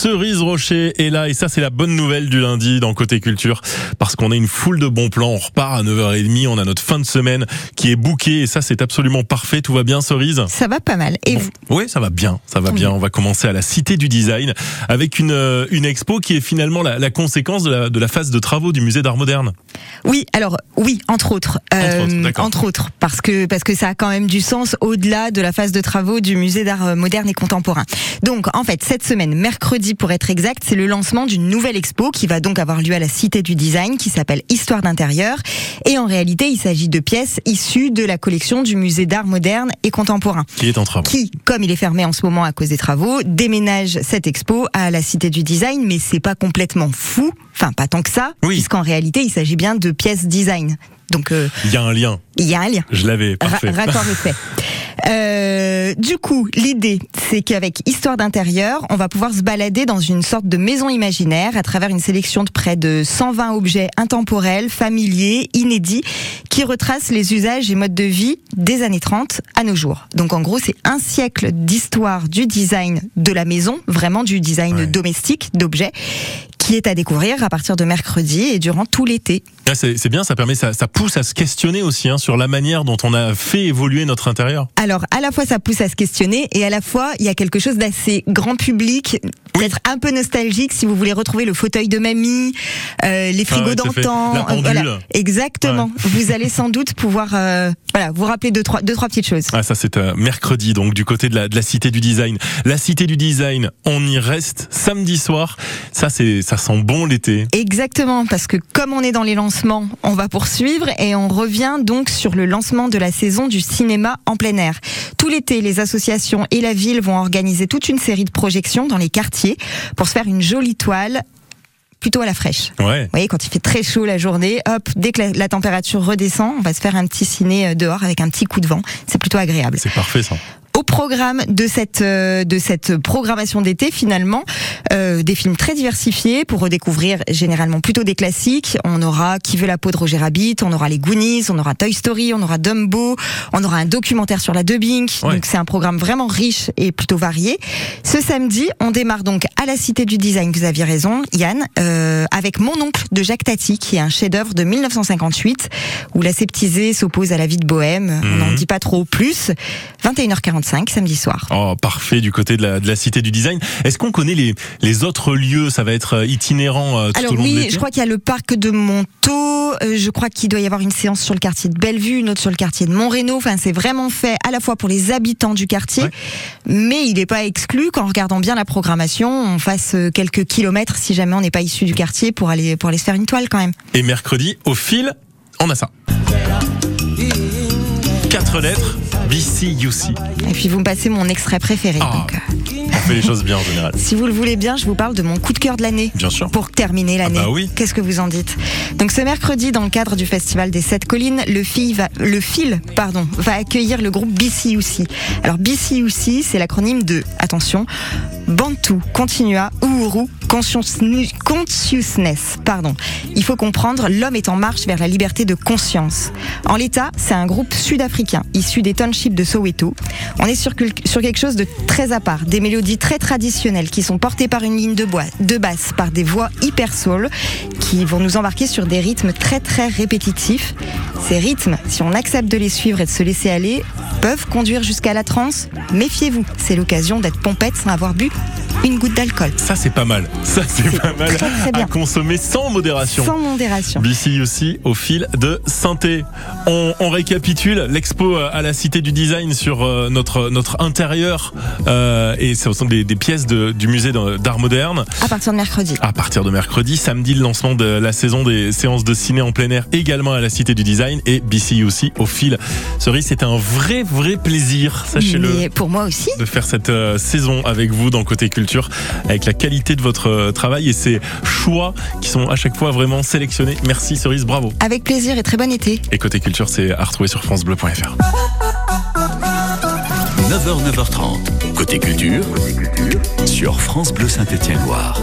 Cerise Rocher est là et ça c'est la bonne nouvelle du lundi dans Côté Culture parce qu'on a une foule de bons plans, on repart à 9h30, on a notre fin de semaine qui est bookée et ça c'est absolument parfait, tout va bien Cerise? Ça va pas mal. Et Bon. vous? Oui ça va bien, ça va bien, on va commencer à la Cité du Design avec une, euh, une expo qui est finalement la, la conséquence de la, de la phase de travaux du musée d'art moderne. Oui, alors oui, entre autres, Entre autres, d'accord. entre autres, parce que parce que ça a quand même du sens au-delà de la phase de travaux du musée d'art euh, moderne et contemporain. Donc en fait, cette semaine, mercredi pour être exact, c'est le lancement d'une nouvelle expo qui va donc avoir lieu à la Cité du Design, qui s'appelle Histoire d'intérieur. Et en réalité, il s'agit de pièces issues de la collection du musée d'art moderne et contemporain. Qui est en travaux. qui, comme il est fermé en ce moment à cause des travaux, déménage cette expo à la Cité du Design, mais c'est pas complètement fou, enfin pas tant que ça, Oui. puisqu'en réalité il s'agit bien de pièces design. Donc euh, Il y a un lien, il y a un lien. je l'avais, Ra- parfait. Raccord est fait. Euh, du coup, l'idée, c'est qu'avec Histoire d'intérieur, on va pouvoir se balader dans une sorte de maison imaginaire à travers une sélection de près de 120 objets intemporels, familiers, inédits, qui retracent les usages et modes de vie des années 30 à nos jours. Donc en gros, c'est un siècle d'histoire du design de la maison, vraiment du design Ouais. domestique, d'objets, qui est à découvrir à partir de mercredi et durant tout l'été. Ah, c'est bien, ça permet, ça, ça pousse à se questionner aussi hein, sur la manière dont on a fait évoluer notre intérieur. Alors, à la fois, ça pousse à se questionner, et à la fois, il y a quelque chose d'assez grand public, peut-être un peu nostalgique, si vous voulez retrouver le fauteuil de mamie, euh, les frigos ouais, à fait. d'antan. Euh, voilà, exactement. Vous allez sans doute pouvoir, euh, voilà, vous rappeler deux trois, deux trois petites choses. Ah, ça c'est euh, mercredi, donc du côté de la, de la Cité du Design. La Cité du Design, on y reste samedi soir. Ça, c'est, ça sent bon l'été. Exactement, parce que comme on est dans les lancements, on va poursuivre et on revient donc sur le lancement de la saison du cinéma en plein air. Tout l'été, les associations et la ville vont organiser toute une série de projections dans les quartiers pour se faire une jolie toile plutôt à la fraîche. Ouais. Vous voyez, quand il fait très chaud la journée, hop, dès que la, la température redescend, on va se faire un petit ciné euh, dehors avec un petit coup de vent. C'est plutôt agréable. C'est parfait ça. Au programme de cette euh, de cette programmation d'été, finalement, euh, des films très diversifiés pour redécouvrir généralement plutôt des classiques. On aura Qui veut la peau de Roger Rabbit, on aura les Goonies, on aura Toy Story, on aura Dumbo, on aura un documentaire sur la dubbing. Ouais. Donc c'est un programme vraiment riche et plutôt varié. Ce samedi, on démarre donc à la Cité du Design. Vous aviez raison, Yann, euh, avec Mon oncle de Jacques Tati, qui est un chef-d'œuvre de 1958 où la sceptisée s'oppose à la vie de bohème. On n'en Mhm. dit pas trop plus. 21h45 samedi soir. Oh, parfait du côté de la, de la Cité du Design. Est-ce qu'on connaît les, les autres lieux? Ça va être euh, itinérant euh, tout Alors au long de oui, l'été? je crois qu'il y a le parc de Montaut, euh, je crois qu'il doit y avoir une séance sur le quartier de Bellevue, une autre sur le quartier de Montrénaud. Enfin, c'est vraiment fait à la fois pour les habitants du quartier, Ouais. mais il n'est pas exclu qu'en regardant bien la programmation, on fasse quelques kilomètres si jamais on n'est pas issu du quartier pour aller pour aller se faire une toile quand même. Et mercredi, au fil, on a ça. Quatre lettres, BCUC. Et puis vous me passez mon extrait préféré. Ah. Donc, euh, On fait les choses bien en général. si vous le voulez bien, je vous parle de mon coup de cœur de l'année. Bien sûr. pour terminer l'année. bah oui. Qu'est-ce que vous en dites? Donc ce mercredi, dans le cadre du festival des Sept Collines, le fil va, le fil, pardon, va accueillir le groupe BCUC. Alors BCUC, c'est l'acronyme de, attention, Bantu, Continua, Uhuru, Consciousness, pardon. Il faut comprendre, l'homme est en marche vers la liberté de conscience. En l'état, c'est un groupe sud-africain, issu des townships de Soweto. On est sur quelque chose de très à part, des mélodies très traditionnelles qui sont portées par une ligne de, bois, de basse, par des voix hyper soul, qui vont nous embarquer sur des rythmes très très répétitifs. Ces rythmes, si on accepte de les suivre et de se laisser aller, peuvent conduire jusqu'à la transe. Méfiez-vous, c'est l'occasion d'être pompette sans avoir bu une goutte d'alcool. Ça, c'est pas mal. Ça, c'est pas mal très, très bien. à consommer sans modération. Sans modération. BCUC au fil de synthé. On, on récapitule l'expo euh, à la Cité du Design sur euh, notre notre intérieur euh, et ce sont des, des pièces de- du musée d'art moderne. À partir de mercredi. À partir de mercredi, samedi, le lancement de la saison des séances de ciné en plein air également à la Cité du Design et BCUC au fil. Cerise, c'était un vrai vrai plaisir, sachez-le pour moi aussi. de faire cette euh, saison avec vous dans Côté Culture, avec la qualité de votre euh, travail et ces choix qui sont à chaque fois vraiment sélectionnés. Merci Cerise, bravo. Avec plaisir et très bon été. Et Côté Culture, c'est à retrouver sur francebleu.fr. 9h, 9h30. Côté culture, sur France Bleu Saint-Étienne-Loire.